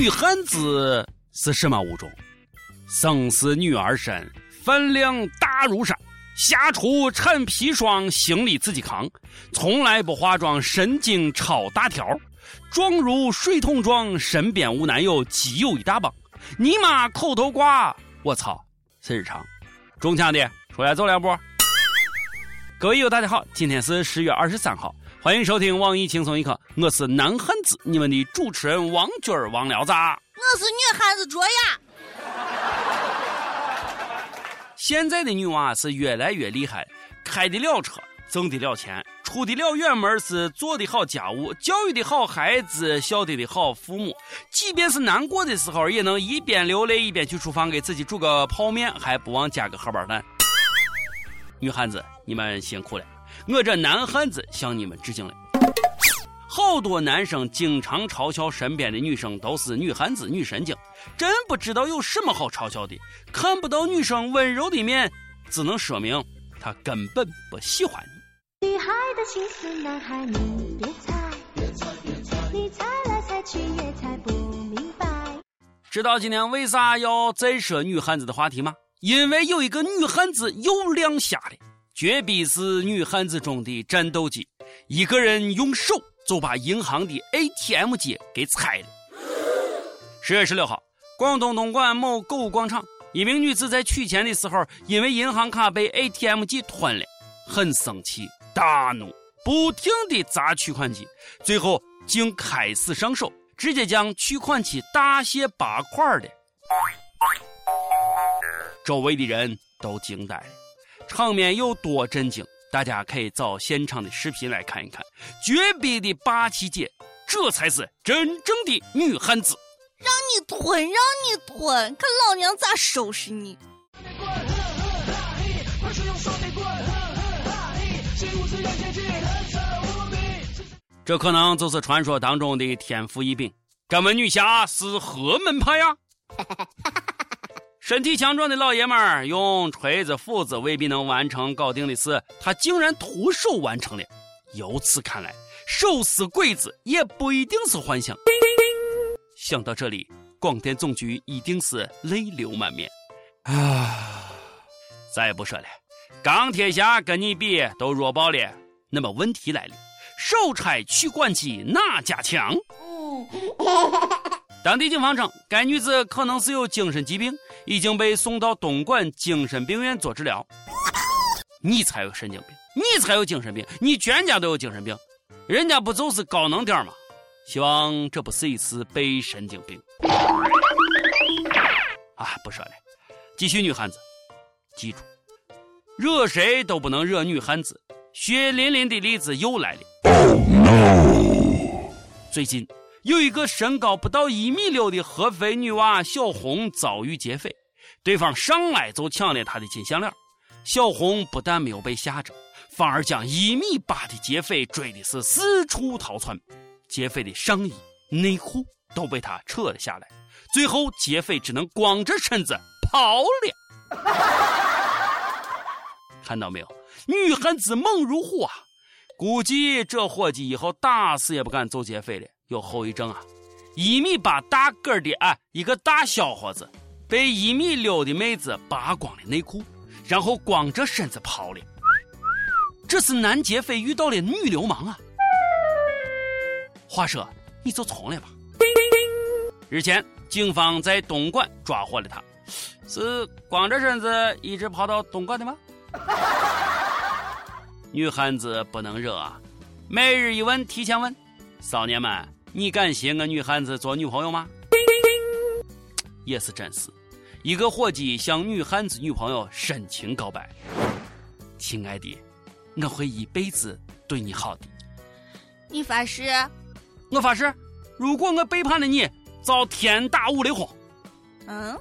女汉子是什么物种？生是女儿身，饭量大如山。下厨产砒霜，行李自己扛，从来不化妆，神经超大条，状如水桶状，身边无男友，基友一大帮。你妈口头挂，我操，是日常。中枪的出来走两步。各位友，大家好，今天是十月二十三号，欢迎收听网易轻松一刻，我是男汉子，你们的主持人王军儿王聊子。我是女汉子卓雅。现在的女娃是越来越厉害，开得了车，挣得了钱，出得了远门，是做得好家务，教育的好孩子，孝得的好父母。即便是难过的时候，也能一边流泪一边去厨房给自己煮个泡面，还不忘加个荷包蛋。女汉子，你们辛苦了，我这男汉子向你们致敬了。好多男生经常嘲笑身边的女生都是女汉子、女神经，真不知道有什么好嘲笑的。看不到女生温柔的面，只能说明她根本不喜欢你。女孩的心思，男孩你别猜，你猜来猜去也猜不明白。知道今天为啥要再说女汉子的话题吗？因为有一个女汉子又亮瞎了，绝逼是女汉子中的战斗机，一个人用手。就把银行的 ATM 机给拆了。十月十六号，广东东莞某购物广场，一名女子在取钱的时候，因为银行卡被 ATM 机吞了，很生气，大怒，不停地砸取款机，最后竟开始上手，直接将取款机大卸八块的。周围的人都惊呆了，场面有多震惊？大家可以找现场的视频来看一看，绝逼的霸气姐，这才是真正的女汉子。让你吞，让你吞，看老娘咋收拾你！这可能就是传说当中的天赋异禀。敢问女侠是何门派呀？身体强壮的老爷们儿用锤子、斧子未必能完成搞定的事，他竟然徒手完成了。由此看来，手撕鬼子也不一定是幻想。想到这里，广电总局一定是泪流满面。啊，再不说了，钢铁侠跟你比都弱爆了。那么问题来了，手拆取款机哪家强？当地警方称，该女子可能是有精神疾病，已经被送到东莞精神病院做治疗。你才有神经病，你才有精神病，你全家都有精神病，人家不就是高能点吗？希望这不是一次被神经病。啊，不说了，继续女汉子，记住，惹谁都不能惹女汉子。血淋淋的例子又来了。最近。有一个身高不到一米六的合肥女娃小红遭遇劫匪，对方上来就抢了她的金项链。小红不但没有被吓着，反而将一米八的劫匪追的是四处逃窜，劫匪的上衣、内裤都被她扯了下来，最后劫匪只能光着身子跑了。看到没有，女汉子猛如虎啊！估计这伙计以后打死也不敢揍劫匪了。有后遗症啊！一米八大个的啊，一个大小伙子被一米六的妹子扒光了内裤，然后光着身子跑了。这是男劫匪遇到了女流氓啊！话说，你就从了吧。日前，警方在东莞抓获了他，是光着身子一直跑到东莞的吗？女汉子不能惹啊！每日一问，提前问，少年们。你敢携我女汉子做女朋友吗？也是真事。一个伙计向女汉子女朋友深情告白：“亲爱的，我会一辈子对你好的。”你发誓？我发誓。如果我背叛了你，遭天打五雷轰。嗯？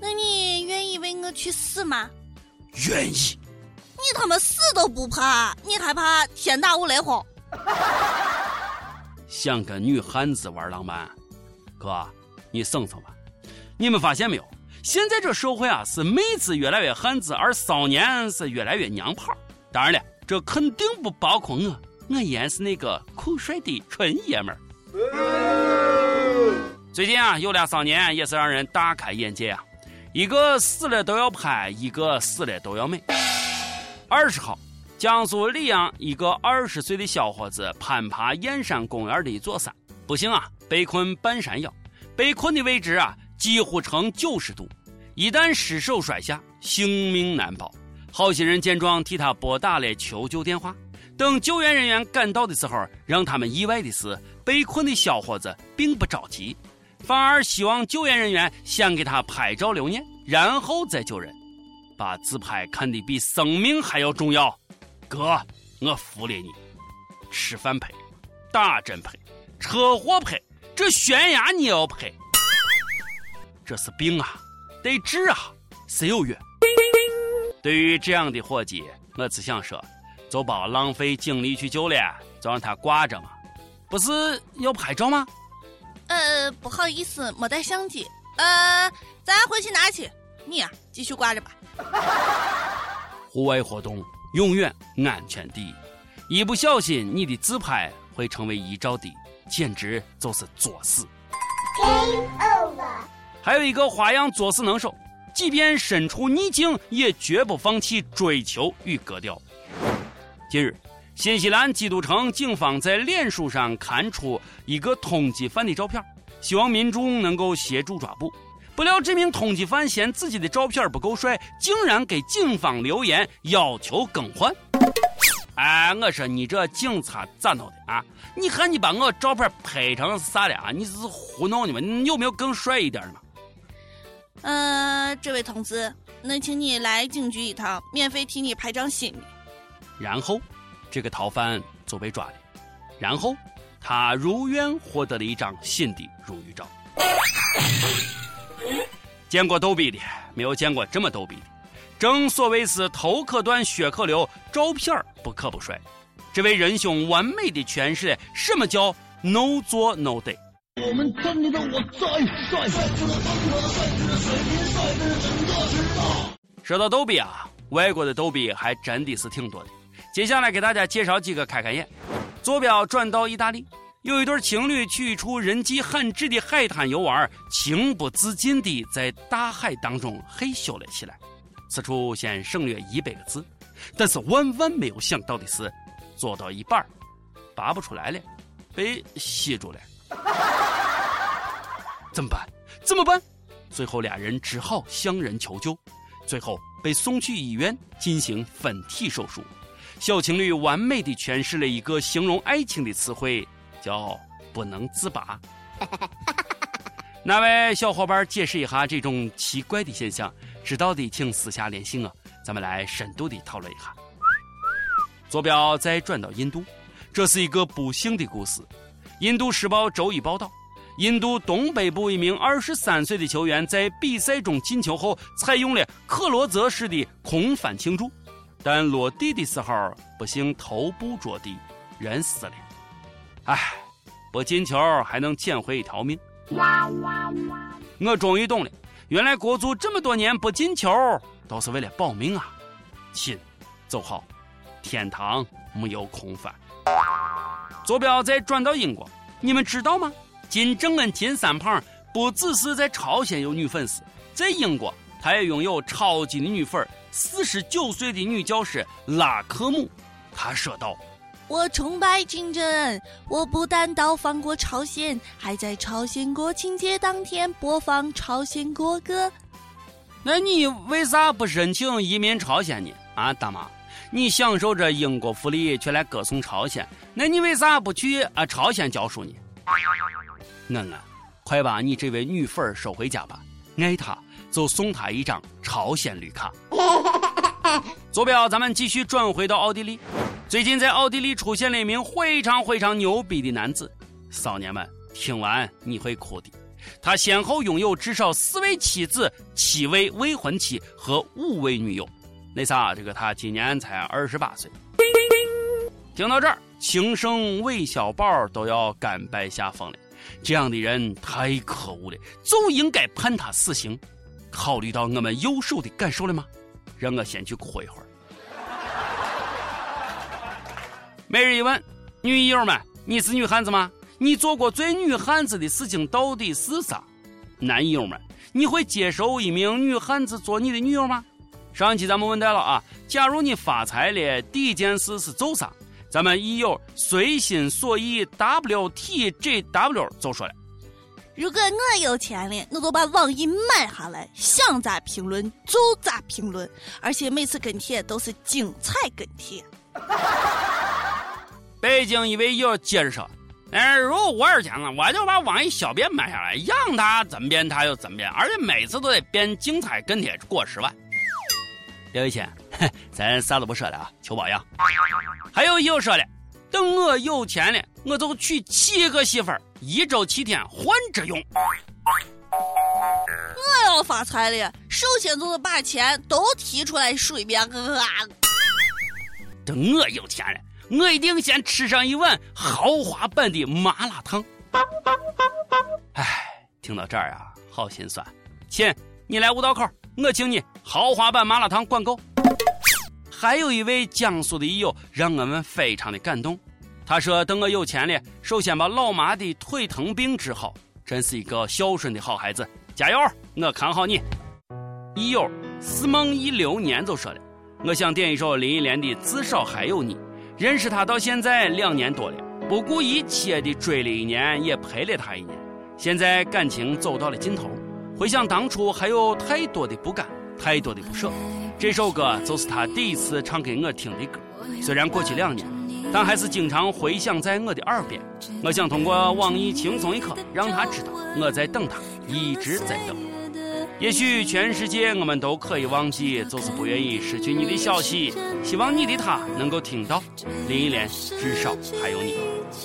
那你愿意为我去死吗？愿意。你他妈死都不怕，你还怕天打五雷轰？想跟女汉子玩浪漫，哥，你省省吧。你们发现没有？现在这社会啊，是妹子越来越汉子，而少年是越来越娘炮。当然了，这肯定不包括我，我依然是那个酷帅的纯爷们儿。最近啊，有俩少年也是让人大开眼界啊，一个死了都要拍，一个死了都要美。二十号，江苏溧阳一个二十岁的小伙子攀爬燕山公园的一座山，不幸啊，被困半山腰，被困的位置啊几乎呈九十度，一旦失手摔下，性命难保。好心人见状，替他拨打了求救电话。等救援人员赶到的时候，让他们意外的是，被困的小伙子并不着急。反而希望救援人员先给他拍照留念，然后再救人，把自拍看得比生命还要重要。哥，我服了你！吃饭拍，打针拍，车祸拍，这悬崖你也要拍，这是病啊，得治啊！谁有药？对于这样的伙计，我只想说，就别浪费精力去救了，就让他挂着嘛。不是要拍照吗？呃，不好意思，没带相机。呃，咱回去拿去。你啊，继续挂着吧。户外活动永远安全第一，一不小心你的自拍会成为遗照的，简直就是作死。还有一个花样作死能手，即便身处逆境，也绝不放弃追求与格调。近日。新西兰基督城警方在脸书上刊出一个通缉犯的照片，希望民众能够协助抓捕。不料这名通缉犯嫌自己的照片不够帅，竟然给警方留言要求更换。哎，我说你这警察咋弄的啊？你看你把我照片拍成啥了啊？你是胡闹呢吗？你有没有更帅一点的吗？呃，这位同志，那请你来警局一趟，免费替你拍张新的。然后。这个逃犯就被抓了，然后他如愿获得了一张新的荣誉照。见过逗比的，没有见过这么逗比的。正所谓是头可断，血可流，照片不可不帅。这位仁兄完美的诠释了什么叫 no 做 no day。我们村里的我最帅，说到逗比啊，外国的逗比还真的是挺多的。接下来给大家介绍几个开开眼。坐标转到意大利，有一对情侣去一处人迹罕至的海滩游玩，情不自禁地在大海当中嘿咻了起来。此处先省略一百个字，但是万万没有想到的是，做到一半拔不出来了，被吸住了。怎么办？怎么办？最后俩人只好向人求救，最后被送去医院进行分体手术。小情侣完美的诠释了一个形容爱情的词汇，叫“不能自拔”。哪位小伙伴解释一下这种奇怪的现象？知道的请私下联系我，咱们来深度的讨论一下。坐标再转到印度，这是一个不幸的故事。印度时报周一报道，印度东北部一名二十三岁的球员在比赛中进球后，采用了克罗泽式的空翻庆祝。但落地的时候，不幸头部着地，人死了。唉，不进球还能捡回一条命。我终于懂了，原来国足这么多年不进球，都是为了保命啊！亲，走好，天堂没有空翻。坐标再转到英国，你们知道吗？金正恩金三胖不只是在朝鲜有女粉丝，在英国他也拥有超级的女粉四十九岁的女教师拉克姆，他说道：“我崇拜金正恩，我不但到访过朝鲜，还在朝鲜国庆节当天播放朝鲜国歌。那你为啥不申请移民朝鲜呢？啊，大妈，你享受着英国福利，却来歌颂朝鲜，那你为啥不去啊朝鲜教书呢？恩恩，快把你这位女粉儿收回家吧，爱她。”就送她一张朝鲜绿卡。坐标，咱们继续转回到奥地利。最近在奥地利出现了一名非常非常牛逼的男子，少年们听完你会哭的。他先后拥有至少四位妻子、七位未婚妻和五位女友。那啥，这个他今年才二十八岁。听到这儿，情圣韦小宝都要甘拜下风了。这样的人太可恶了，就应该判他死刑。考虑到我们右手的感受了吗？让我先去哭一会儿。每日一问，女友们，你是女汉子吗？你做过最女汉子的事情到底是啥？男友们，你会接受一名女汉子做你的女友吗？上一期咱们问到了啊，假如你发财了，第一件事是做啥？咱们益友随心所欲 WTGW 就说了。如果我有钱了，我就把网易买下来，想咋评论就咋评论，而且每次跟帖都是精彩跟帖。北京一位友接着说：“哎，如果我有钱了，我就把网易小编买下来，让他怎么编他就怎么编，而且每次都得编精彩跟帖过十万。”刘一谦，咱啥都不说了啊，求保养。还有又说了，等我有钱了，我就娶七个媳妇儿。一周七天换着用。我要发财了，首先就是把钱都提出来数一遍。啊！等我有钱了，我一定先吃上一碗豪华版的麻辣烫。哎，听到这儿啊，好心酸。亲，你来五道口，我请你豪华版麻辣烫管够。还有一位江苏的益友让我们非常的感动。他说：“等我有钱了，首先把老妈的腿疼病治好。真是一个孝顺的好孩子，加油！我看好你。”益友思梦一流年就说了：“我想点一首林忆莲的《至少还有你》。认识他到现在两年多了，不顾一切的追了一年，也陪了他一年。现在感情走到了尽头，回想当初，还有太多的不甘，太多的不舍。这首歌就是他第一次唱给我听的歌。虽然过去两年。”但还是经常回响在我的耳边。我想通过网易轻松一刻，让他知道我在等他，一直在等。也许全世界我们都可以忘记，就是不愿意失去你的消息。希望你的他能够听到。林忆莲，至少还有你。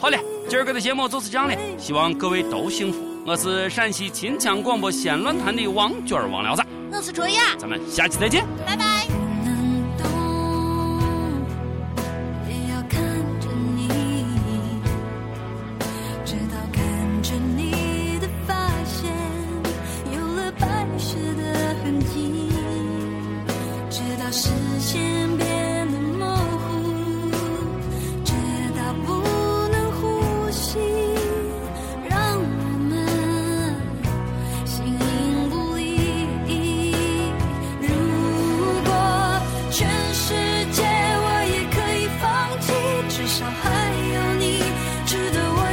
好了，今儿个的节目就是这样了，希望各位都幸福。我是陕西秦腔广播西安论坛的王娟王聊子，我是卓雅，咱们下期再见，拜拜。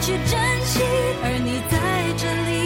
去珍惜而你在这里